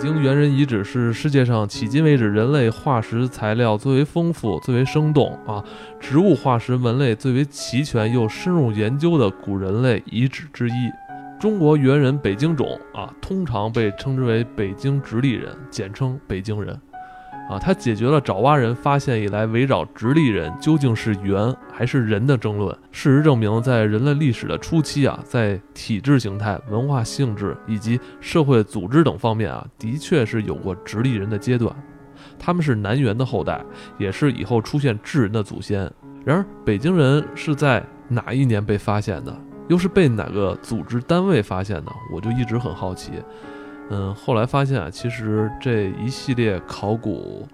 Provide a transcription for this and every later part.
北京猿人遗址是世界上迄今为止人类化石材料最为丰富、最为生动啊，植物化石门类最为齐全又深入研究的古人类遗址之一。中国猿人北京种啊，通常被称之为北京直立人，简称北京人。啊，它解决了爪哇人发现以来围绕直立人究竟是猿还是人的争论。事实证明，在人类历史的初期啊，在体制形态、文化性质以及社会组织等方面啊，的确是有过直立人的阶段。他们是南猿的后代，也是以后出现智人的祖先。然而，北京人是在哪一年被发现的？又是被哪个组织单位发现的？我就一直很好奇。嗯，后来发现啊，其实这一系列考古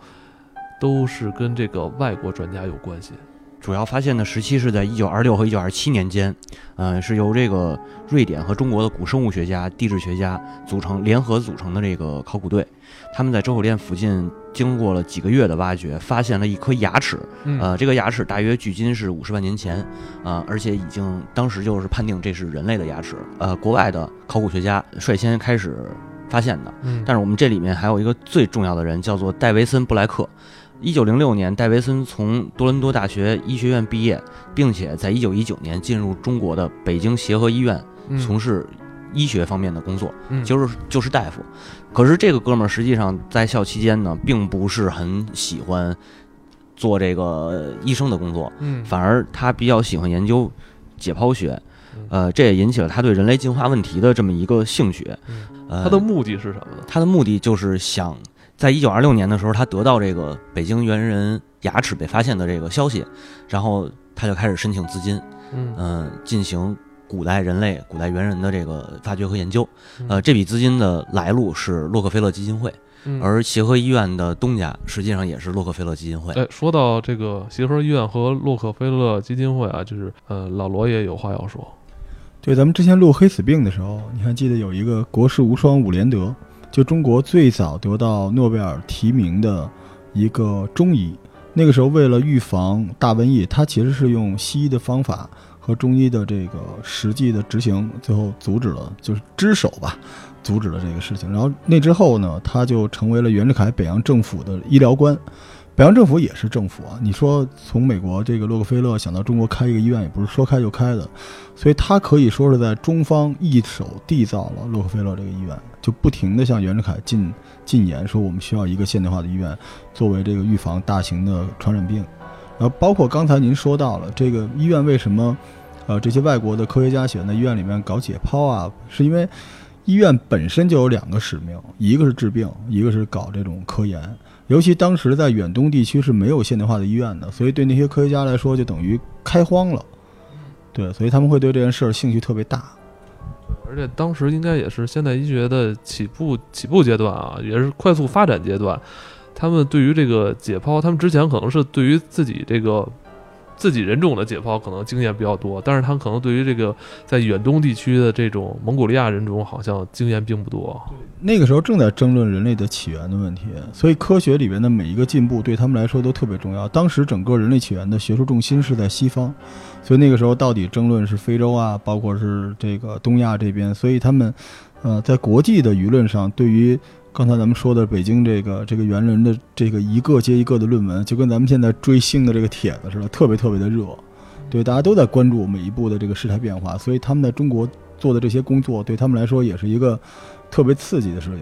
都是跟这个外国专家有关系。主要发现的时期是在一九二六和一九二七年间，嗯，是由这个瑞典和中国的古生物学家、地质学家组成联合组成的这个考古队。他们在周口店附近经过了几个月的挖掘，发现了一颗牙齿。呃，这个牙齿大约距今是五十万年前，啊，而且已经当时就是判定这是人类的牙齿。呃，国外的考古学家率先开始。发现的，但是我们这里面还有一个最重要的人，叫做戴维森·布莱克。一九零六年，戴维森从多伦多大学医学院毕业，并且在一九一九年进入中国的北京协和医院从事医学方面的工作，就是就是大夫。可是这个哥们儿实际上在校期间呢，并不是很喜欢做这个医生的工作，反而他比较喜欢研究解剖学。呃，这也引起了他对人类进化问题的这么一个兴趣。呃，他的目的是什么呢？他的目的就是想在一九二六年的时候，他得到这个北京猿人牙齿被发现的这个消息，然后他就开始申请资金，嗯，进行古代人类、古代猿人的这个发掘和研究。呃，这笔资金的来路是洛克菲勒基金会，而协和医院的东家实际上也是洛克菲勒基金会。哎，说到这个协和医院和洛克菲勒基金会啊，就是呃，老罗也有话要说。对，咱们之前录黑死病的时候，你还记得有一个国士无双伍连德，就中国最早得到诺贝尔提名的一个中医。那个时候为了预防大瘟疫，他其实是用西医的方法和中医的这个实际的执行，最后阻止了，就是只手吧，阻止了这个事情。然后那之后呢，他就成为了袁世凯北洋政府的医疗官。北洋政府也是政府啊，你说从美国这个洛克菲勒想到中国开一个医院，也不是说开就开的，所以他可以说是在中方一手缔造了洛克菲勒这个医院，就不停的向袁世凯进进言说我们需要一个现代化的医院，作为这个预防大型的传染病，然后包括刚才您说到了这个医院为什么，呃，这些外国的科学家喜欢在医院里面搞解剖啊，是因为医院本身就有两个使命，一个是治病，一个是搞这种科研。尤其当时在远东地区是没有现代化的医院的，所以对那些科学家来说就等于开荒了。对，所以他们会对这件事儿兴趣特别大。而且当时应该也是现代医学的起步起步阶段啊，也是快速发展阶段。他们对于这个解剖，他们之前可能是对于自己这个。自己人种的解剖可能经验比较多，但是他可能对于这个在远东地区的这种蒙古利亚人种好像经验并不多。那个时候正在争论人类的起源的问题，所以科学里边的每一个进步对他们来说都特别重要。当时整个人类起源的学术重心是在西方，所以那个时候到底争论是非洲啊，包括是这个东亚这边，所以他们，呃，在国际的舆论上对于。刚才咱们说的北京这个这个猿人的这个一个接一个的论文，就跟咱们现在追星的这个帖子似的，特别特别的热。对，大家都在关注每一步的这个事态变化，所以他们在中国做的这些工作，对他们来说也是一个特别刺激的事情。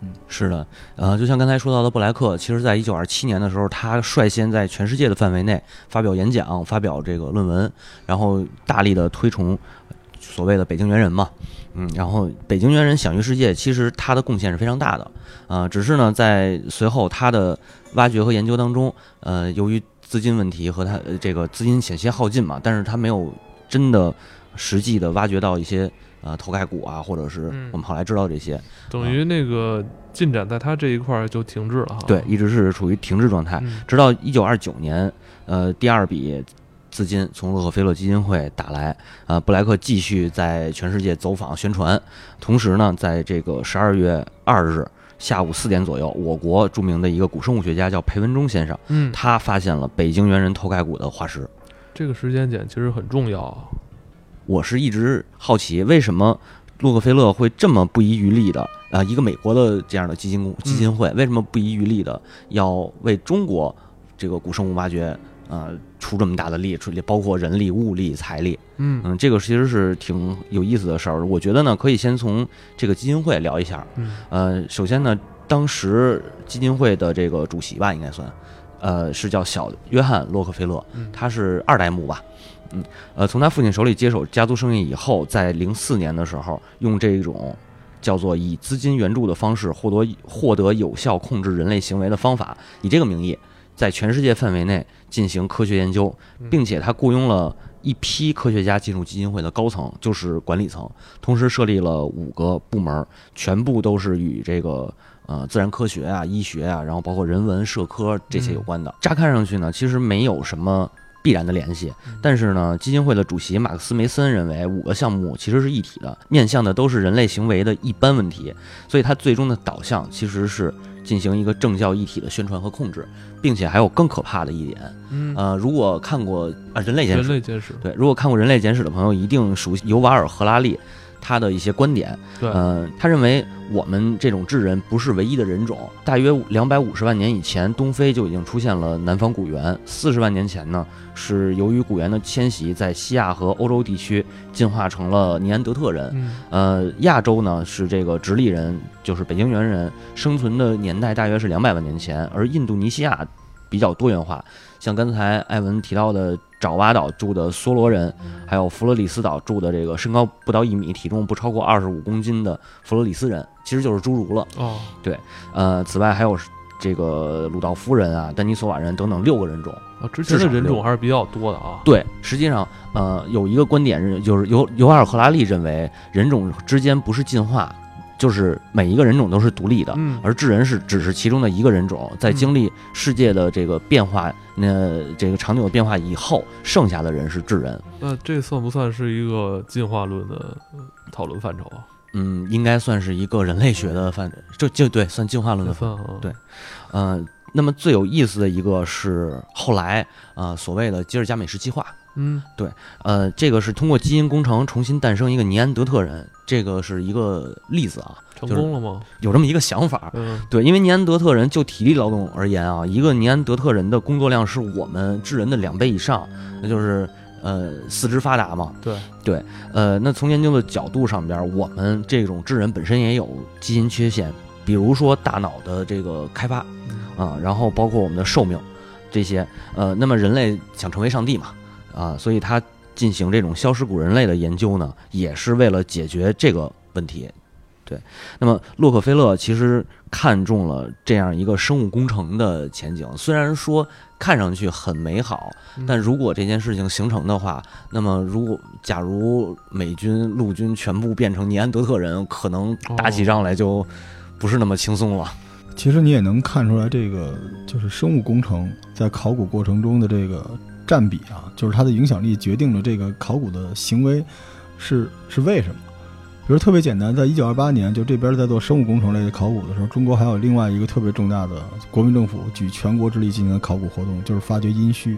嗯，是的，呃，就像刚才说到的布莱克，其实在一九二七年的时候，他率先在全世界的范围内发表演讲、发表这个论文，然后大力的推崇所谓的北京猿人嘛。嗯，然后北京猿人享誉世界，其实他的贡献是非常大的，啊，只是呢，在随后他的挖掘和研究当中，呃，由于资金问题和他这个资金险些耗尽嘛，但是他没有真的实际的挖掘到一些呃头盖骨啊，或者是我们后来知道这些，等于那个进展在他这一块就停滞了哈，对，一直是处于停滞状态，直到一九二九年，呃，第二笔。资金从洛克菲勒基金会打来，啊，布莱克继续在全世界走访宣传。同时呢，在这个十二月二日下午四点左右，我国著名的一个古生物学家叫裴文中先生，嗯，他发现了北京猿人头盖骨的化石。这个时间点其实很重要。我是一直好奇，为什么洛克菲勒会这么不遗余力的，啊、一个美国的这样的基金公基金会，为什么不遗余力的要为中国这个古生物挖掘呃出这么大的力，出包括人力、物力、财力？嗯嗯，这个其实是挺有意思的事儿。我觉得呢，可以先从这个基金会聊一下。嗯呃，首先呢，当时基金会的这个主席吧，应该算，呃，是叫小约翰·洛克菲勒，嗯他是二代目吧。嗯，呃，从他父亲手里接手家族生意以后，在零四年的时候，用这种叫做以资金援助的方式获得获得有效控制人类行为的方法，以这个名义，在全世界范围内进行科学研究，并且他雇佣了一批科学家进入基金会的高层，就是管理层，同时设立了五个部门，全部都是与这个呃自然科学啊、医学啊，然后包括人文、社科这些有关的。乍看上去呢，其实没有什么。必然的联系，但是呢，基金会的主席马克思梅森认为五个项目其实是一体的，面向的都是人类行为的一般问题，所以它最终的导向其实是进行一个政教一体的宣传和控制，并且还有更可怕的一点，嗯，呃，如果看过啊《人类简史》，人类简史，对，如果看过《人类简史》的朋友一定熟悉尤瓦尔·赫拉利他的一些观点。对，嗯，他认为我们这种智人不是唯一的人种，大约两百五十万年以前，东非就已经出现了南方古猿。四十万年前呢，是由于古猿的迁徙，在西亚和欧洲地区进化成了尼安德特人。嗯呃，亚洲呢是这个直立人，就是北京猿人，生存的年代大约是两百万年前，而印度尼西亚比较多元化，像刚才艾文提到的爪哇岛住的梭罗人，还有弗罗里斯岛住的这个身高不到一米、体重不超过二十五公斤的弗罗里斯人，其实就是侏儒了。哦，对呃，此外还有这个鲁道夫人啊、丹尼索瓦人等等六个人种。啊，之前的人种还是比较多的啊。对，实际上，呃，有一个观点是，就是尤尤瓦尔赫拉利认为，人种之间不是进化，就是每一个人种都是独立的，嗯，而智人是只是其中的一个人种，在嗯经历世界的这个变化，那这个长久的变化以后，剩下的人是智人。那这算不算是一个进化论的呃讨论范畴啊？嗯，应该算是一个人类学的范，就就对，算进化论的范。对呃，那么最有意思的一个是后来呃所谓的吉尔加美什计划，嗯对呃，这个是通过基因工程重新诞生一个尼安德特人，这个是一个例子啊，成功了吗？有这么一个想法。嗯对，因为尼安德特人就体力劳动而言啊，一个尼安德特人的工作量是我们智人的两倍以上，那就是呃四肢发达嘛。对对，呃，那从研究的角度上边儿，我们这种智人本身也有基因缺陷，比如说大脑的这个开发嗯啊，然后包括我们的寿命这些。呃，那么人类想成为上帝嘛，啊，所以他进行这种消失古人类的研究呢，也是为了解决这个问题。对，那么洛克菲勒其实看中了这样一个生物工程的前景，虽然说看上去很美好，嗯但如果这件事情形成的话，那么如果假如美军陆军全部变成尼安德特人，可能打起仗来就不是那么轻松了。其实你也能看出来，这个就是生物工程在考古过程中的这个占比啊，就是它的影响力决定了这个考古的行为是是为什么。比如特别简单，在一九二八年，就这边在做生物工程类的考古的时候，中国还有另外一个特别重大的国民政府举全国之力进行的考古活动，就是发掘殷墟。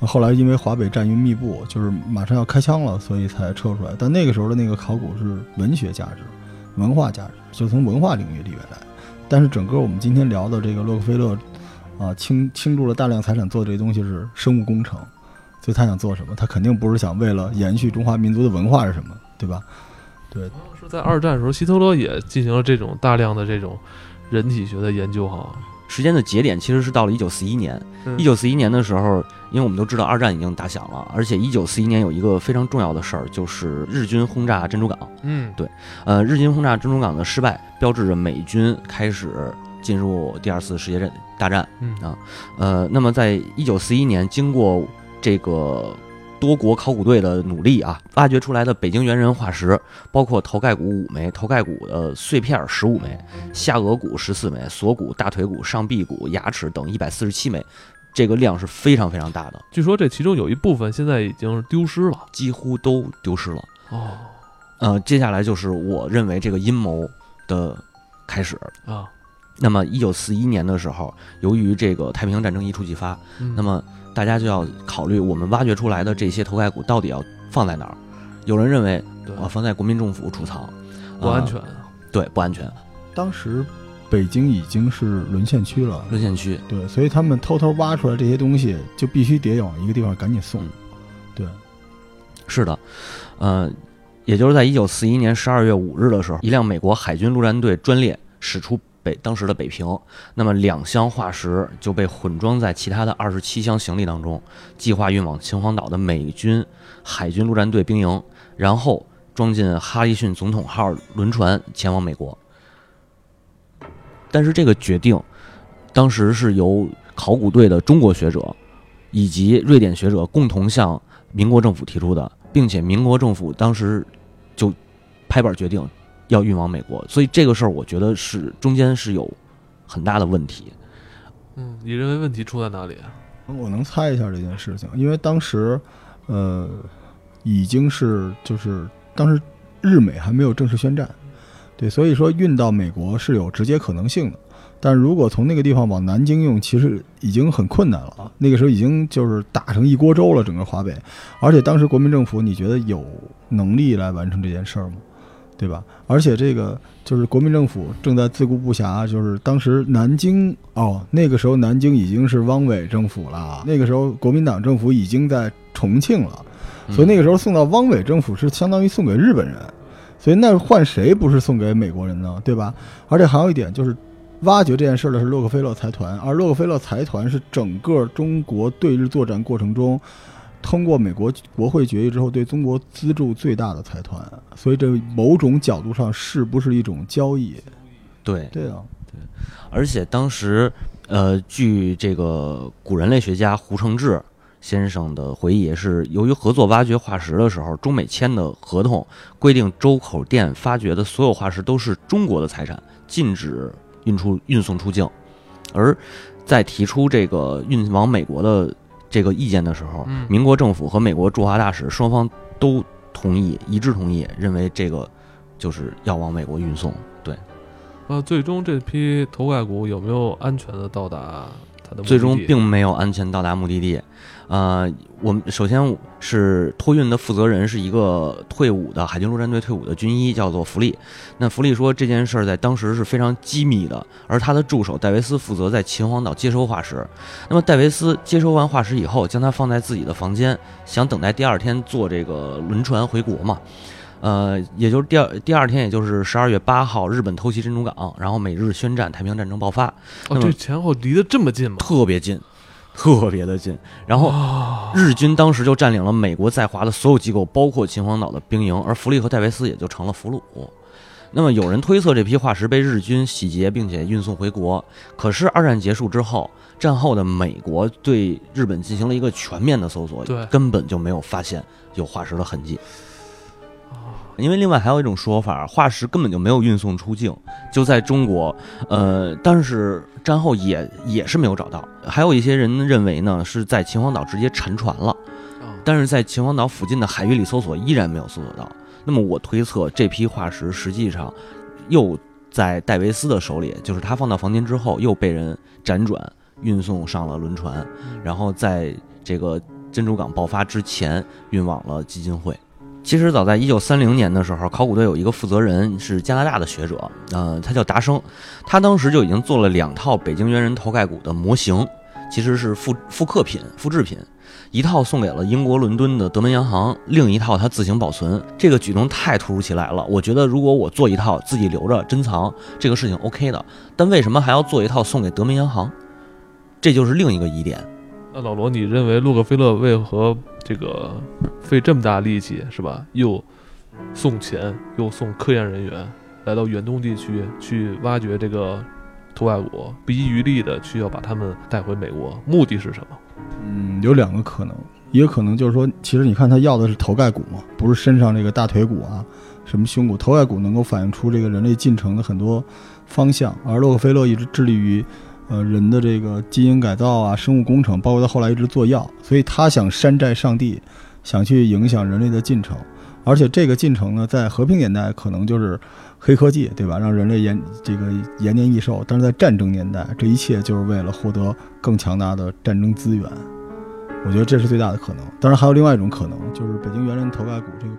后来因为华北战云密布，就是马上要开枪了，所以才撤出来。但那个时候的那个考古是文学价值、文化价值，就从文化领域里面来。但是整个我们今天聊的这个洛克菲勒，啊，倾倾注了大量财产做这些东西是生物工程，所以他想做什么？他肯定不是想为了延续中华民族的文化是什么，对吧？对，是在二战的时候，希特勒也进行了这种大量的这种人体学的研究哈。时间的节点其实是到了一九四一年。嗯一九四一年的时候，因为我们都知道二战已经打响了，而且一九四一年有一个非常重要的事儿，就是日军轰炸珍珠港。嗯对呃，日军轰炸珍珠港的失败，标志着美军开始进入第二次世界战大战。嗯啊呃，那么在一九四一年，经过这个多国考古队的努力啊，挖掘出来的北京猿人化石，包括头盖骨五枚、头盖骨的碎片十五枚、下颌骨十四枚、锁骨、大腿骨、上臂骨、牙齿等一百四十七枚，这个量是非常非常大的，据说这其中有一部分现在已经丢失了。几乎都丢失了。哦呃，接下来就是我认为这个阴谋的开始。啊，那么，一九四一年的时候，由于这个太平洋战争一触即发，嗯那么大家就要考虑我们挖掘出来的这些头盖骨到底要放在哪儿。有人认为对啊，放在国民政府储藏，不安全呃。对，不安全，当时北京已经是沦陷区了，沦陷区。对，所以他们偷偷挖出来这些东西，就必须得往一个地方赶紧送。嗯对，是的，呃，也就是在一九四一年十二月五日的时候，一辆美国海军陆战队专列驶出当时的北平，那么两箱化石就被混装在其他的二十七箱行李当中，计划运往秦皇岛的美军海军陆战队兵营，然后装进哈里逊总统号轮船前往美国。但是这个决定，当时是由考古队的中国学者以及瑞典学者共同向民国政府提出的，并且民国政府当时就拍板决定要运往美国，所以这个事儿我觉得是中间是有很大的问题。嗯，你认为问题出在哪里啊？我能猜一下这件事情，因为当时，呃，已经是就是当时日美还没有正式宣战，对，所以说运到美国是有直接可能性的。但如果从那个地方往南京用，其实已经很困难了啊。那个时候已经就是打成一锅粥了，整个华北。而且当时国民政府，你觉得有能力来完成这件事儿吗？对吧？而且这个就是国民政府正在自顾不暇，就是当时南京哦，那个时候南京已经是汪伪政府了，那个时候国民党政府已经在重庆了，所以那个时候送到汪伪政府是相当于送给日本人，所以那换谁不是送给美国人呢？对吧？而且还有一点就是。挖掘这件事的是洛克菲勒财团，而洛克菲勒财团是整个中国对日作战过程中，通过美国国会决议之后对中国资助最大的财团，所以这某种角度上是不是一种交易？对，对啊，对而且当时，呃，据这个古人类学家胡承志先生的回忆，也是由于合作挖掘化石的时候，中美签的合同规定，周口店发掘的所有化石都是中国的财产，禁止运出运送出境。而在提出这个运往美国的这个意见的时候，嗯民国政府和美国驻华大使双方都同意，一致同意，认为这个就是要往美国运送。对。呃，最终这批头盖骨有没有安全的到达它的目的地最终并没有安全到达目的地。呃，我们首先是托运的负责人是一个退伍的海军陆战队退伍的军医，叫做弗利。那弗利说这件事儿在当时是非常机密的，而他的助手戴维斯负责在秦皇岛接收化石。那么戴维斯接收完化石以后，将它放在自己的房间，想等待第二天坐这个轮船回国嘛。呃，也就是第二第二天，也就是十二月八号，日本偷袭珍珠港，然后美日宣战，太平洋战争爆发。那哦，这前后离得这么近吗？特别近，特别的近。然后哦日军当时就占领了美国在华的所有机构，包括秦皇岛的兵营，而弗利和戴维斯也就成了俘虏。那么有人推测这批化石被日军洗劫，并且运送回国。可是二战结束之后，战后的美国对日本进行了一个全面的搜索，对根本就没有发现有化石的痕迹。因为另外还有一种说法，化石根本就没有运送出境，就在中国，呃，但是战后也也是没有找到。还有一些人认为呢，是在秦皇岛直接沉船了，啊但是在秦皇岛附近的海域里搜索依然没有搜索到。那么我推测这批化石实际上又在戴维斯的手里，就是他放到房间之后又被人辗转运送上了轮船，然后在这个珍珠港爆发之前运往了基金会。其实早在一九三零年的时候，考古队有一个负责人是加拿大的学者，呃，他叫达生，他当时就已经做了两套北京猿人头盖骨的模型，其实是复复刻品、复制品，一套送给了英国伦敦的德门洋行，另一套他自行保存。这个举动太突如其来了，我觉得如果我做一套自己留着珍藏，这个事情 OK 的，但为什么还要做一套送给德门洋行？这就是另一个疑点。那老罗，你认为洛克菲勒为何这个费这么大力气是吧？又送钱，又送科研人员来到远东地区去挖掘这个头盖骨，不遗余力的去要把他们带回美国，目的是什么？嗯，有两个可能，一个可能就是说，其实你看他要的是头盖骨嘛，不是身上这个大腿骨啊，什么胸骨，头盖骨能够反映出这个人类进程的很多方向，而洛克菲勒一直致力于。呃，人的这个基因改造啊，生物工程，包括他后来一直做药，所以他想山寨上帝，想去影响人类的进程。而且这个进程呢，在和平年代可能就是黑科技，对吧？让人类延这个延年益寿。但是在战争年代，这一切就是为了获得更强大的战争资源。我觉得这是最大的可能。当然，还有另外一种可能，就是北京猿人头盖骨这个